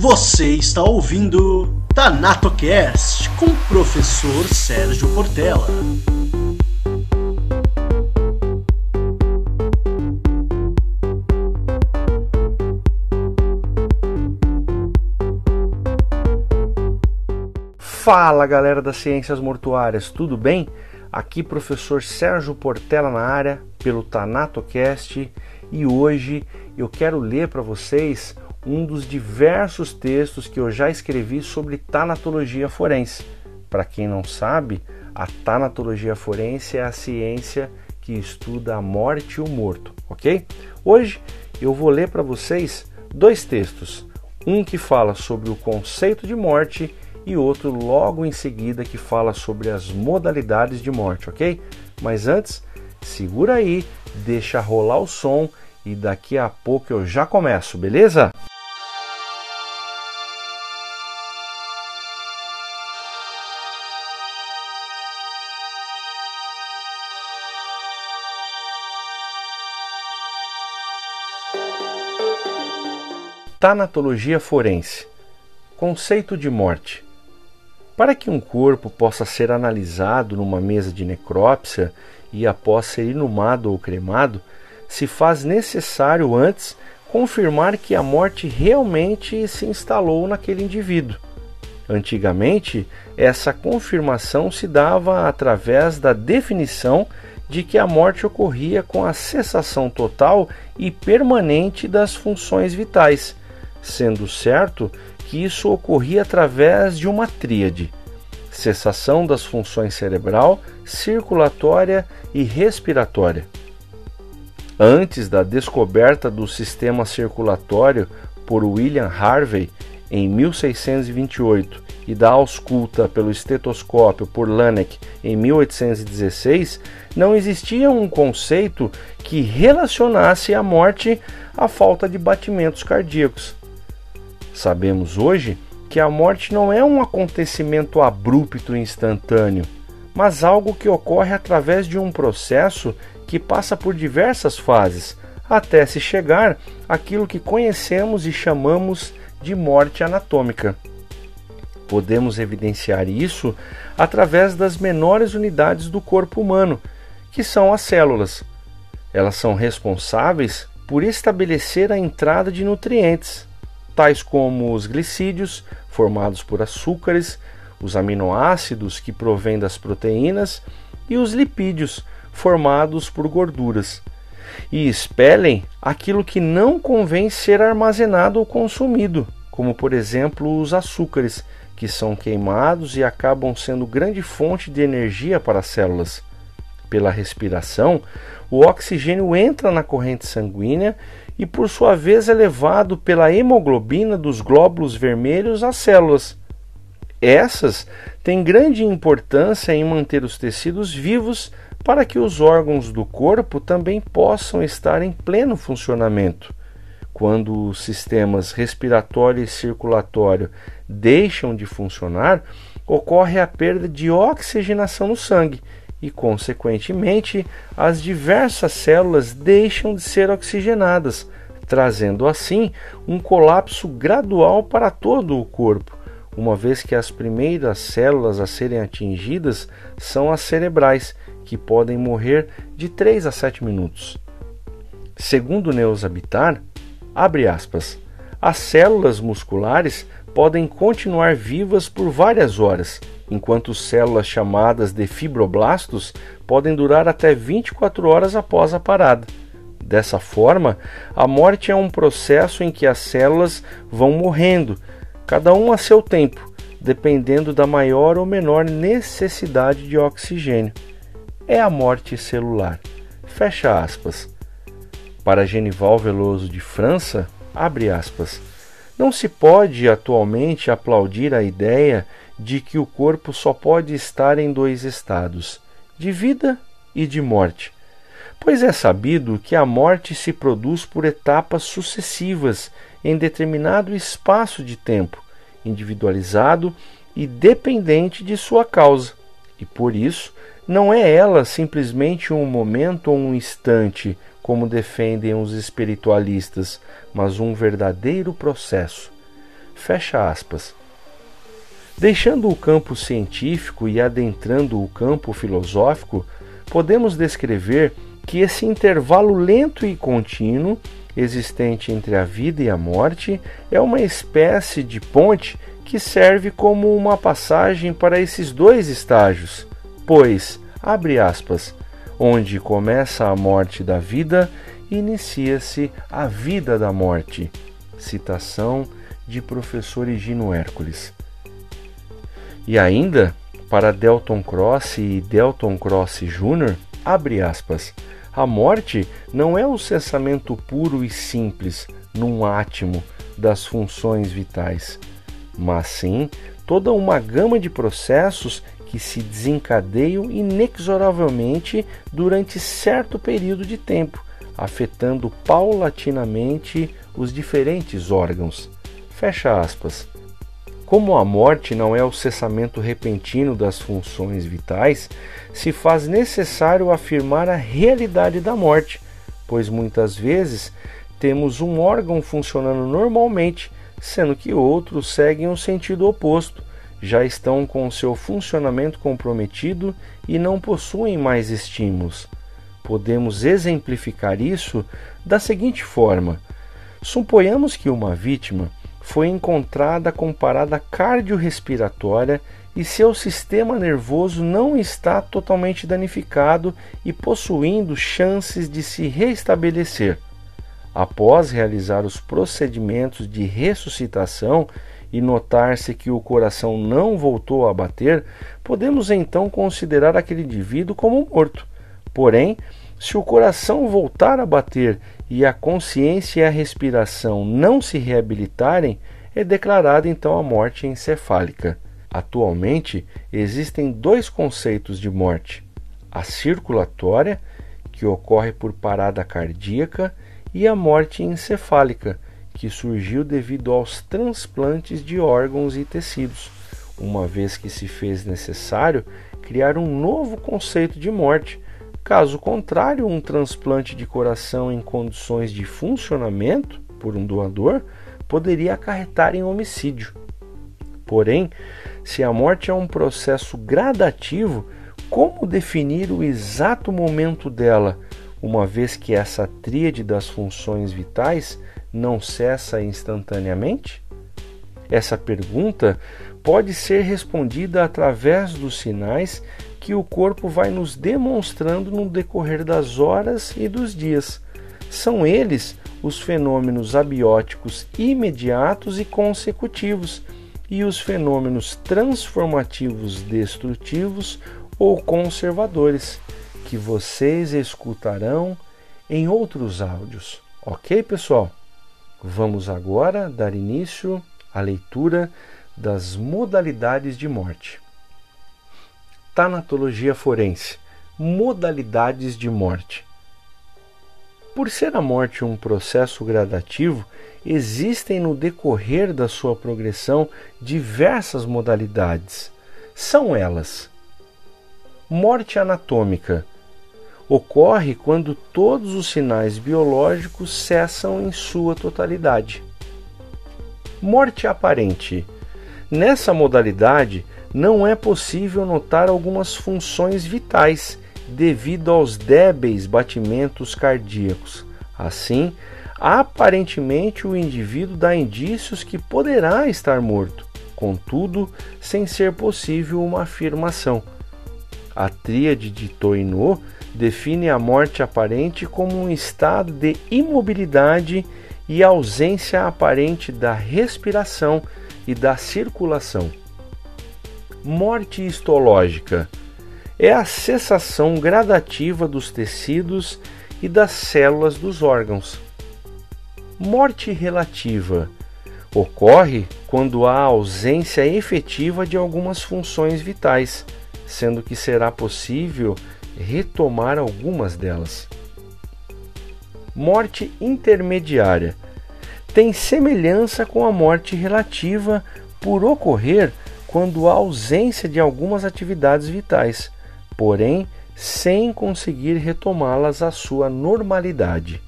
Você está ouvindo TanatoCast com o professor Sérgio Portela. Fala galera das Ciências Mortuárias, tudo bem? Aqui professor Sérgio Portela na área pelo TanatoCast e hoje eu quero ler para vocês um dos diversos textos que eu já escrevi sobre tanatologia forense. Para quem não sabe, a tanatologia forense é a ciência que estuda a morte e o morto, ok? Hoje eu vou ler para vocês dois textos, um que fala sobre o conceito de morte e outro logo em seguida que fala sobre as modalidades de morte, ok? Mas antes, segura aí, deixa rolar o som e daqui a pouco eu já começo, beleza? Tanatologia forense. Conceito de morte. Para que um corpo possa ser analisado numa mesa de necrópsia e após ser inumado ou cremado, se faz necessário antes confirmar que a morte realmente se instalou naquele indivíduo. Antigamente, essa confirmação se dava através da definição de que a morte ocorria com a cessação total e permanente das funções vitais, sendo certo que isso ocorria através de uma tríade: cessação das funções cerebral, circulatória e respiratória. Antes da descoberta do sistema circulatório por William Harvey em 1628 e da ausculta pelo estetoscópio por Laennec em 1816, não existia um conceito que relacionasse a morte à falta de batimentos cardíacos. Sabemos hoje que a morte não é um acontecimento abrupto e instantâneo, mas algo que ocorre através de um processo que passa por diversas fases, até se chegar àquilo que conhecemos e chamamos de morte anatômica. Podemos evidenciar isso através das menores unidades do corpo humano, que são as células. Elas são responsáveis por estabelecer a entrada de nutrientes, tais como os glicídios, formados por açúcares, os aminoácidos, que provêm das proteínas, e os lipídios, formados por gorduras, e expelem aquilo que não convém ser armazenado ou consumido, como por exemplo os açúcares, que são queimados e acabam sendo grande fonte de energia para as células. Pela respiração, o oxigênio entra na corrente sanguínea e, por sua vez, é levado pela hemoglobina dos glóbulos vermelhos às células. Essas têm grande importância em manter os tecidos vivos para que os órgãos do corpo também possam estar em pleno funcionamento. Quando os sistemas respiratório e circulatório deixam de funcionar, ocorre a perda de oxigenação no sangue e, consequentemente, as diversas células deixam de ser oxigenadas, trazendo assim um colapso gradual para todo o corpo, uma vez que as primeiras células a serem atingidas são as cerebrais, que podem morrer de 3 a 7 minutos. Segundo Neus Habitar, abre aspas, as células musculares podem continuar vivas por várias horas, enquanto células chamadas de fibroblastos podem durar até 24 horas após a parada. Dessa forma, a morte é um processo em que as células vão morrendo, cada uma a seu tempo, dependendo da maior ou menor necessidade de oxigênio. É a morte celular. Fecha aspas. Para Genival Veloso de França, abre aspas. Não se pode atualmente aplaudir a ideia de que o corpo só pode estar em dois estados, de vida e de morte, pois é sabido que a morte se produz por etapas sucessivas em determinado espaço de tempo, individualizado e dependente de sua causa, e por isso não é ela simplesmente um momento ou um instante como defendem os espiritualistas, mas um verdadeiro processo. Fecha aspas. Deixando o campo científico e adentrando o campo filosófico, podemos descrever que esse intervalo lento e contínuo existente entre a vida e a morte é uma espécie de ponte que serve como uma passagem para esses dois estágios, pois, abre aspas, onde começa a morte da vida, inicia-se a vida da morte. Citação de professor Higino Hércules. E ainda, para Delton Cross e Delton Cross Jr., abre aspas, a morte não é o cessamento puro e simples num átimo das funções vitais, mas sim toda uma gama de processos que se desencadeiam inexoravelmente durante certo período de tempo, afetando paulatinamente os diferentes órgãos. Fecha aspas. Como a morte não é o cessamento repentino das funções vitais, se faz necessário afirmar a realidade da morte, pois muitas vezes temos um órgão funcionando normalmente, sendo que outros seguem o sentido oposto, já estão com seu funcionamento comprometido e não possuem mais estímulos. Podemos exemplificar isso da seguinte forma: suponhamos que uma vítima foi encontrada com parada cardiorrespiratória e seu sistema nervoso não está totalmente danificado e possuindo chances de se restabelecer. Após realizar os procedimentos de ressuscitação e notar-se que o coração não voltou a bater, podemos então considerar aquele indivíduo como morto. Porém, se o coração voltar a bater e a consciência e a respiração não se reabilitarem, é declarada então a morte encefálica. Atualmente existem dois conceitos de morte: a circulatória, que ocorre por parada cardíaca, e a morte encefálica, que surgiu devido aos transplantes de órgãos e tecidos, uma vez que se fez necessário criar um novo conceito de morte Caso contrário, um transplante de coração em condições de funcionamento por um doador poderia acarretar em homicídio. Porém, se a morte é um processo gradativo, como definir o exato momento dela, uma vez que essa tríade das funções vitais não cessa instantaneamente? Essa pergunta pode ser respondida através dos sinais que o corpo vai nos demonstrando no decorrer das horas e dos dias. São eles os fenômenos abióticos imediatos e consecutivos e os fenômenos transformativos destrutivos ou conservadores, que vocês escutarão em outros áudios. Ok, pessoal? Vamos agora dar início à leitura das modalidades de morte. Tanatologia forense modalidades de morte. Por ser a morte um processo gradativo, existem no decorrer da sua progressão diversas modalidades. São elas: morte anatômica ocorre quando todos os sinais biológicos cessam em sua totalidade. Morte aparente. Nessa modalidade, não é possível notar algumas funções vitais devido aos débeis batimentos cardíacos. Assim, aparentemente o indivíduo dá indícios que poderá estar morto, contudo, sem ser possível uma afirmação. A tríade de Toinot define a morte aparente como um estado de imobilidade e ausência aparente da respiração e da circulação. Morte histológica é a cessação gradativa dos tecidos e das células dos órgãos. Morte relativa ocorre quando há ausência efetiva de algumas funções vitais, sendo que será possível retomar algumas delas. Morte intermediária tem semelhança com a morte relativa por ocorrer quando há ausência de algumas atividades vitais, porém sem conseguir retomá-las à sua normalidade.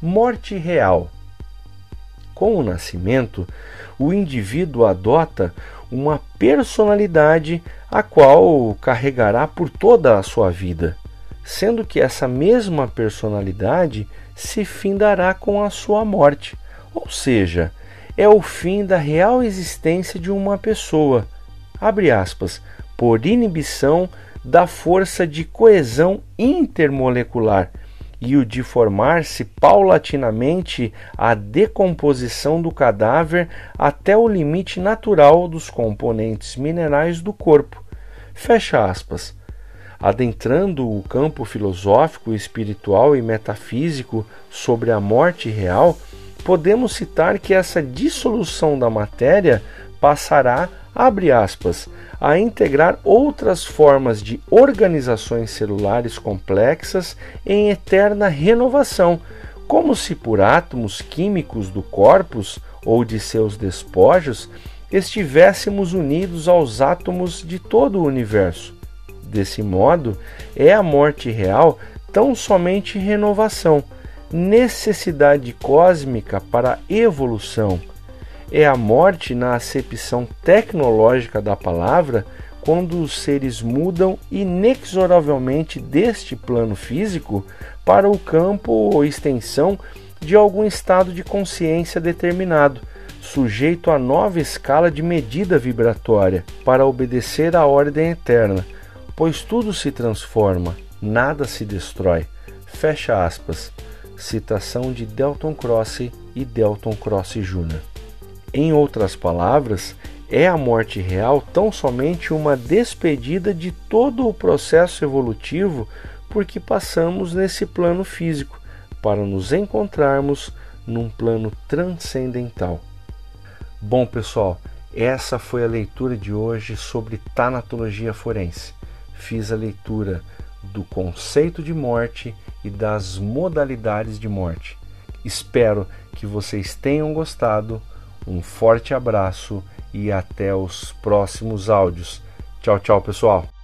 Morte real Com o nascimento, o indivíduo adota uma personalidade a qual carregará por toda a sua vida, sendo que essa mesma personalidade se findará com a sua morte, ou seja, é o fim da real existência de uma pessoa, abre aspas, por inibição da força de coesão intermolecular e o de formar-se paulatinamente a decomposição do cadáver até o limite natural dos componentes minerais do corpo. Fecha aspas. Adentrando o campo filosófico, espiritual e metafísico sobre a morte real, podemos citar que essa dissolução da matéria passará, abre aspas, a integrar outras formas de organizações celulares complexas em eterna renovação, como se por átomos químicos do corpus ou de seus despojos estivéssemos unidos aos átomos de todo o universo. Desse modo, é a morte real tão somente renovação, necessidade cósmica para evolução é a morte na acepção tecnológica da palavra quando os seres mudam inexoravelmente deste plano físico para o campo ou extensão de algum estado de consciência determinado, sujeito a nova escala de medida vibratória, para obedecer à ordem eterna, pois tudo se transforma, nada se destrói. Fecha aspas. Citação de Delton Cross e Delton Cross Jr. Em outras palavras, é a morte real tão somente uma despedida de todo o processo evolutivo por que passamos nesse plano físico para nos encontrarmos num plano transcendental. Bom, pessoal, essa foi a leitura de hoje sobre tanatologia forense. Fiz a leitura do conceito de morte e das modalidades de morte. Espero que vocês tenham gostado um forte abraço e até os próximos áudios. Tchau, tchau, pessoal.